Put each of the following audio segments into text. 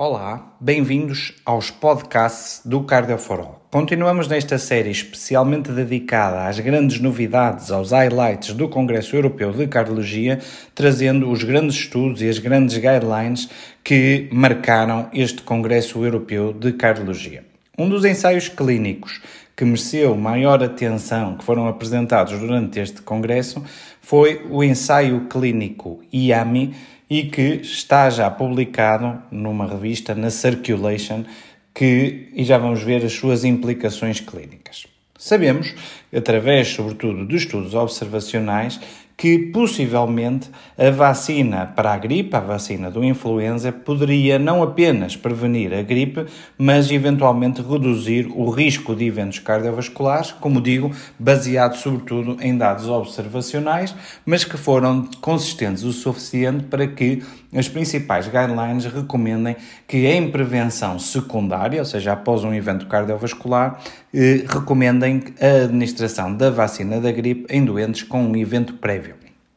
Olá, bem-vindos aos podcasts do Cardio for All. Continuamos nesta série especialmente dedicada às grandes novidades, aos highlights do Congresso Europeu de Cardiologia, trazendo os grandes estudos e as grandes guidelines que marcaram este Congresso Europeu de Cardiologia. Um dos ensaios clínicos que mereceu maior atenção que foram apresentados durante este congresso foi o ensaio clínico IAMI e que está já publicado numa revista na Circulation que e já vamos ver as suas implicações clínicas. Sabemos, através sobretudo de estudos observacionais, que possivelmente a vacina para a gripe, a vacina do influenza, poderia não apenas prevenir a gripe, mas eventualmente reduzir o risco de eventos cardiovasculares, como digo, baseado sobretudo em dados observacionais, mas que foram consistentes o suficiente para que as principais guidelines recomendem que em prevenção secundária, ou seja, após um evento cardiovascular, eh, recomendem a administração da vacina da gripe em doentes com um evento prévio.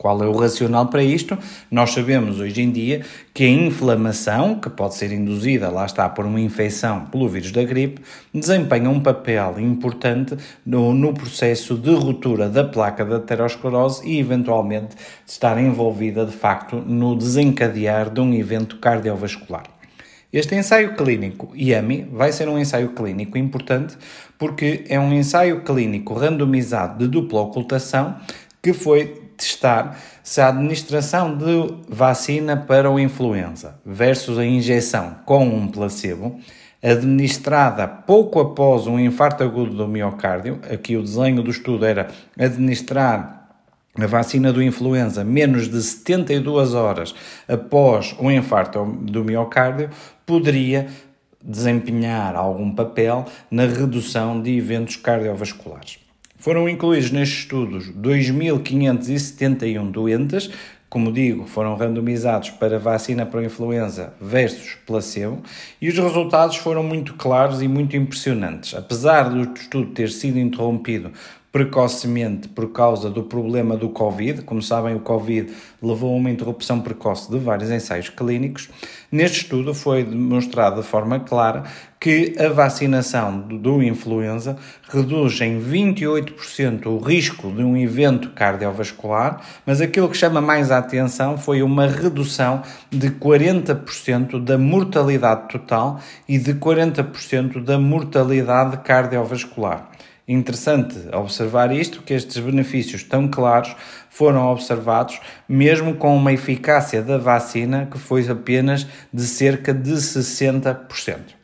Qual é o racional para isto? Nós sabemos hoje em dia que a inflamação, que pode ser induzida, lá está, por uma infecção pelo vírus da gripe, desempenha um papel importante no, no processo de ruptura da placa da aterosclerose e, eventualmente, estar envolvida, de facto, no desencadear de um evento cardiovascular. Este ensaio clínico IAMI vai ser um ensaio clínico importante porque é um ensaio clínico randomizado de dupla ocultação que foi testar se a administração de vacina para o influenza versus a injeção com um placebo administrada pouco após um infarto agudo do miocárdio, aqui o desenho do estudo era administrar a vacina do influenza menos de 72 horas após um infarto do miocárdio, poderia desempenhar algum papel na redução de eventos cardiovasculares. Foram incluídos nestes estudos 2.571 doentes, como digo, foram randomizados para vacina para influenza versus placebo, e os resultados foram muito claros e muito impressionantes. Apesar do estudo ter sido interrompido precocemente por causa do problema do Covid. Como sabem, o Covid levou a uma interrupção precoce de vários ensaios clínicos. Neste estudo foi demonstrado de forma clara que a vacinação do influenza reduz em 28% o risco de um evento cardiovascular, mas aquilo que chama mais a atenção foi uma redução de 40% da mortalidade total e de 40% da mortalidade cardiovascular. Interessante observar isto, que estes benefícios tão claros foram observados mesmo com uma eficácia da vacina que foi apenas de cerca de 60%.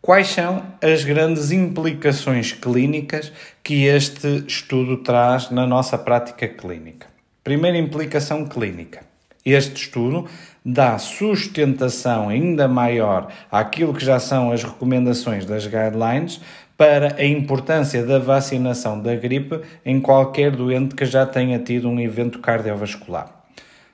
Quais são as grandes implicações clínicas que este estudo traz na nossa prática clínica? Primeira implicação clínica. Este estudo dá sustentação ainda maior àquilo que já são as recomendações das guidelines para a importância da vacinação da gripe em qualquer doente que já tenha tido um evento cardiovascular.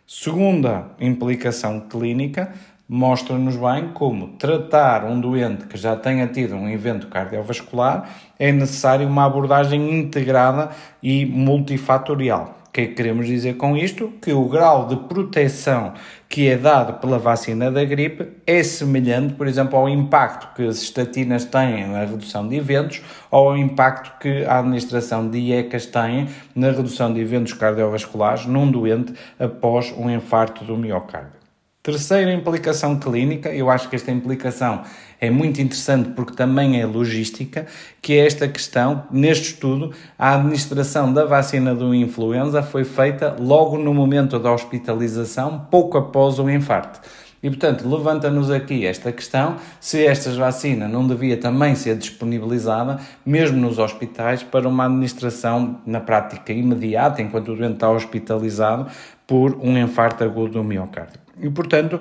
Segunda implicação clínica, mostra-nos bem como tratar um doente que já tenha tido um evento cardiovascular é necessário uma abordagem integrada e multifatorial que é que queremos dizer com isto? Que o grau de proteção que é dado pela vacina da gripe é semelhante, por exemplo, ao impacto que as estatinas têm na redução de eventos ou ao impacto que a administração de IECAS tem na redução de eventos cardiovasculares num doente após um infarto do miocárdio. Terceira implicação clínica, eu acho que esta implicação é muito interessante porque também é logística, que é esta questão, neste estudo, a administração da vacina do influenza foi feita logo no momento da hospitalização, pouco após o infarto. E, portanto, levanta-nos aqui esta questão se esta vacina não devia também ser disponibilizada, mesmo nos hospitais, para uma administração na prática imediata, enquanto o doente está hospitalizado, por um infarto agudo do miocárdio. E, portanto,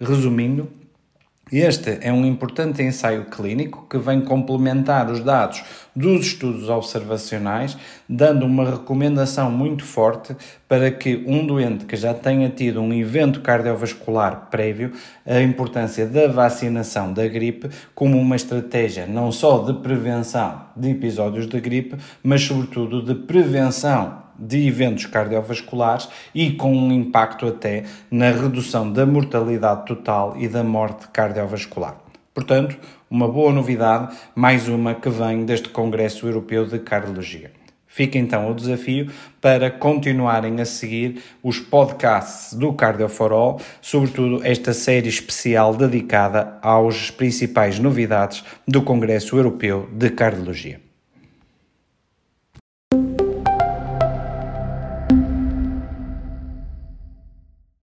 resumindo, este é um importante ensaio clínico que vem complementar os dados dos estudos observacionais, dando uma recomendação muito forte para que um doente que já tenha tido um evento cardiovascular prévio, a importância da vacinação da gripe como uma estratégia não só de prevenção de episódios de gripe, mas sobretudo de prevenção de eventos cardiovasculares e com um impacto até na redução da mortalidade total e da morte cardiovascular. Portanto, uma boa novidade, mais uma que vem deste Congresso Europeu de Cardiologia. Fica então o desafio para continuarem a seguir os podcasts do Cardio for All, sobretudo esta série especial dedicada às principais novidades do Congresso Europeu de Cardiologia.